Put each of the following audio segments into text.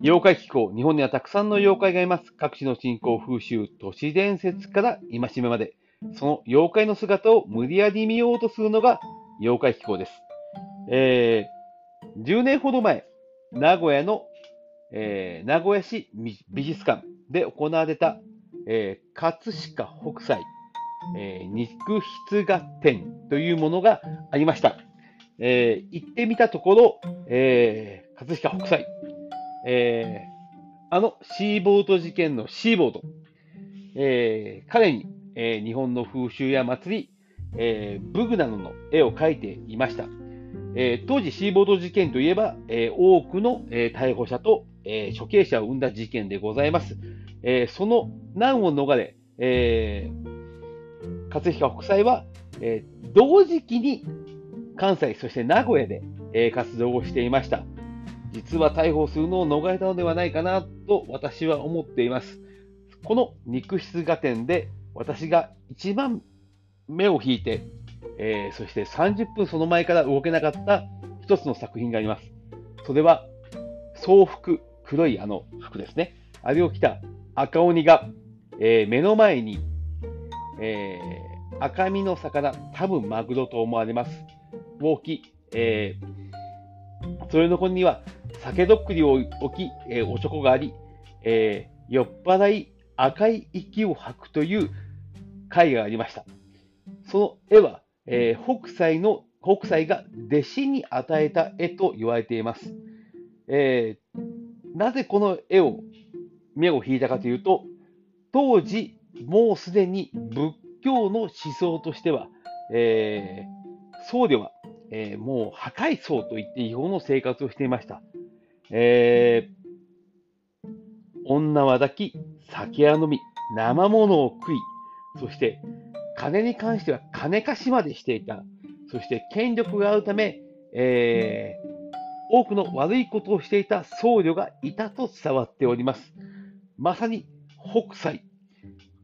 妖怪気候、日本にはたくさんの妖怪がいます。各地の信仰、風習、都市伝説から戒めまで、その妖怪の姿を無理やり見ようとするのが妖怪気候です。えー、10年ほど前、名古屋の、えー、名古屋市美術館で行われた、えー、葛飾北斎、えー、肉筆画展というものがありました。えー、行ってみたところ、えー、葛飾北斎、えー、あのシーボート事件のシーボート、えー、彼に、えー、日本の風習や祭り、えー、ブグなどの絵を描いていました。えー、当時、シーボード事件といえば、えー、多くの、えー、逮捕者と、え処刑者を生んだ事件でございます。えその難を逃れ、え葛飾北斎は、え同時期に関西、そして名古屋で、え活動をしていました。実は逮捕するのを逃れたのではないかなと私は思っています。この肉質画展で私が一番目を引いて、えー、そして30分その前から動けなかった一つの作品があります。それは、総服、黒いあの服ですね。あれを着た赤鬼が、えー、目の前に、えー、赤身の魚、多分マグロと思われます。を置き、えー、それの横には酒どっくりを置き、えー、おちょこがあり、えー、酔っ払い赤い息を吐くという絵がありました。その絵は、えー、北斎の北斎が弟子に与えた絵と言われています。えー、なぜこの絵を目を引いたかというと、当時、もうすでに仏教の思想としては、えー、僧侶は、えー、もう破壊僧といって違法の生活をしていました。えー、女は抱き、酒は飲み、生物を食い、そして金に関しては金貸しまでしていた。そして権力があるため、えー、多くの悪いことをしていた僧侶がいたと伝わっております。まさに北斎。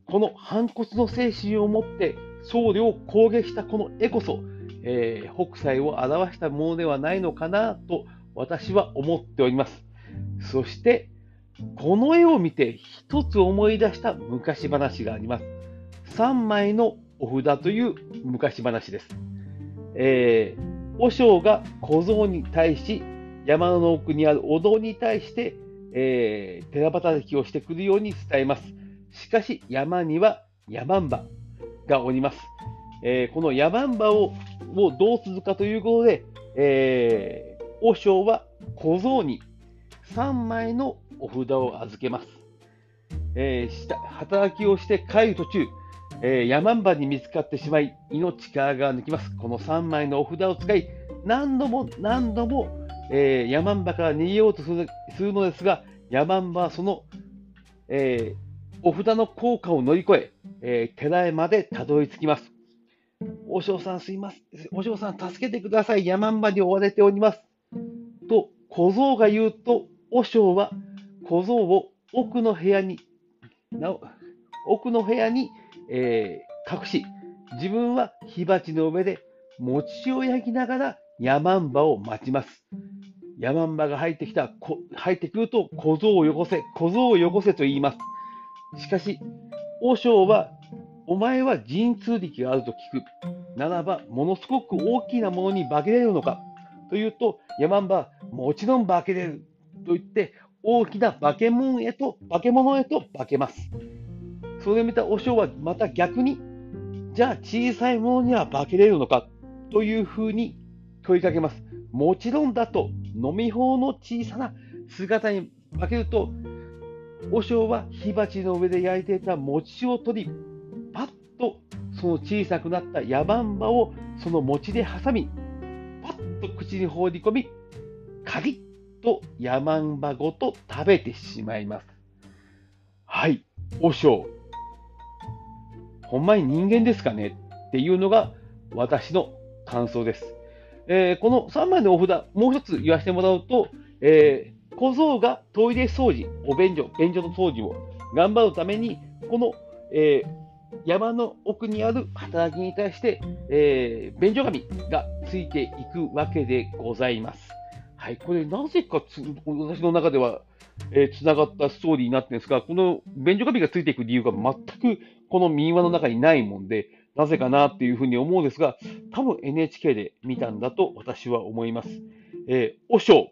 この反骨の精神を持って僧侶を攻撃したこの絵こそ、えー、北斎を表したものではないのかなと私は思っております。そして、この絵を見て一つ思い出した昔話があります。3枚のお札という昔話です。えー、和尚が小僧に対し、山の奥にあるお堂に対して、えー、寺働きをしてくるように伝えます。しかし、山には山んばがおります。えー、この山んばををどうするかということで、えー和尚は小僧に3枚のお札を預けます。えー、働きをして帰る途中、えー、山んばに見つかってしまい、命からが抜きます。この3枚のお札を使い、何度も何度も、えー、山んばから逃げようとするのですが、山んばはその、えー、お札の効果を乗り越え、えー、寺へまでたどり着きます。お尚さんすいません。お尚さん助けてください。山んばに追われております。小僧が言うと、和尚は小僧を奥の部屋に、奥の部屋に、えー、隠し、自分は火鉢の上で餅を焼きながら山んばを待ちます。山んばが入ってきた、入ってくると小僧をよこせ、小僧をよこせと言います。しかし、和尚は、お前は神通力があると聞く。ならば、ものすごく大きなものに化けれるのか。というと、ヤマンバ、もちろん化けれると言って、大きな化け物へと、化け物へと化けます。それを見た和尚はまた逆に、じゃあ小さいものには化けれるのかというふうに問いかけます。もちろんだと、飲み方の小さな姿に化けると、和尚は火鉢の上で焼いていた餅を取り、パッとその小さくなったヤマンバをその餅で挟み、と口に放り込み、カリッと山んばごと食べてしまいます。はい、和尚。ほんまに人間ですかねっていうのが私の感想です。えー、この3枚のお札、もう一つ言わせてもらうと、えー、小僧がトイレ掃除、お便所、便所の掃除を頑張るために、この、えー、山の奥にある働きに対して、えー、便所紙がついていくわけでございます。はい、これなぜかつ私の中ではえー、繋がったストーリーになってるんですが、この便所紙がついていく理由が全くこの民話の中にないもんで、なぜかなっていうふうに思うんですが、多分 NHK で見たんだと私は思います。えー、和尚。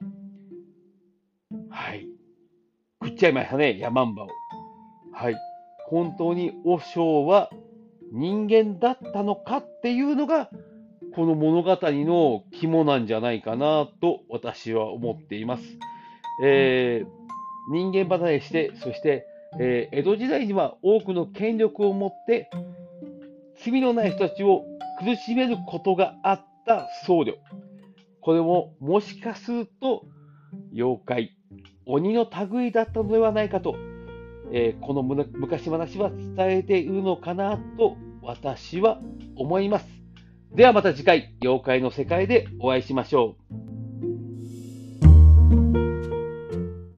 はい。食っちゃいましたね、ヤマンバを。はい。本当に和尚は人間だったのかっていうのが、この物語の肝なんじゃないかなと私は思っています。えー、人間離れして、そして、えー、江戸時代には多くの権力を持って、罪のない人たちを苦しめることがあった僧侶。これももしかすると妖怪、鬼の類だったのではないかと、えー、この昔話は伝えているのかなと私は思います。ではまた次回、妖怪の世界でお会いしましょう。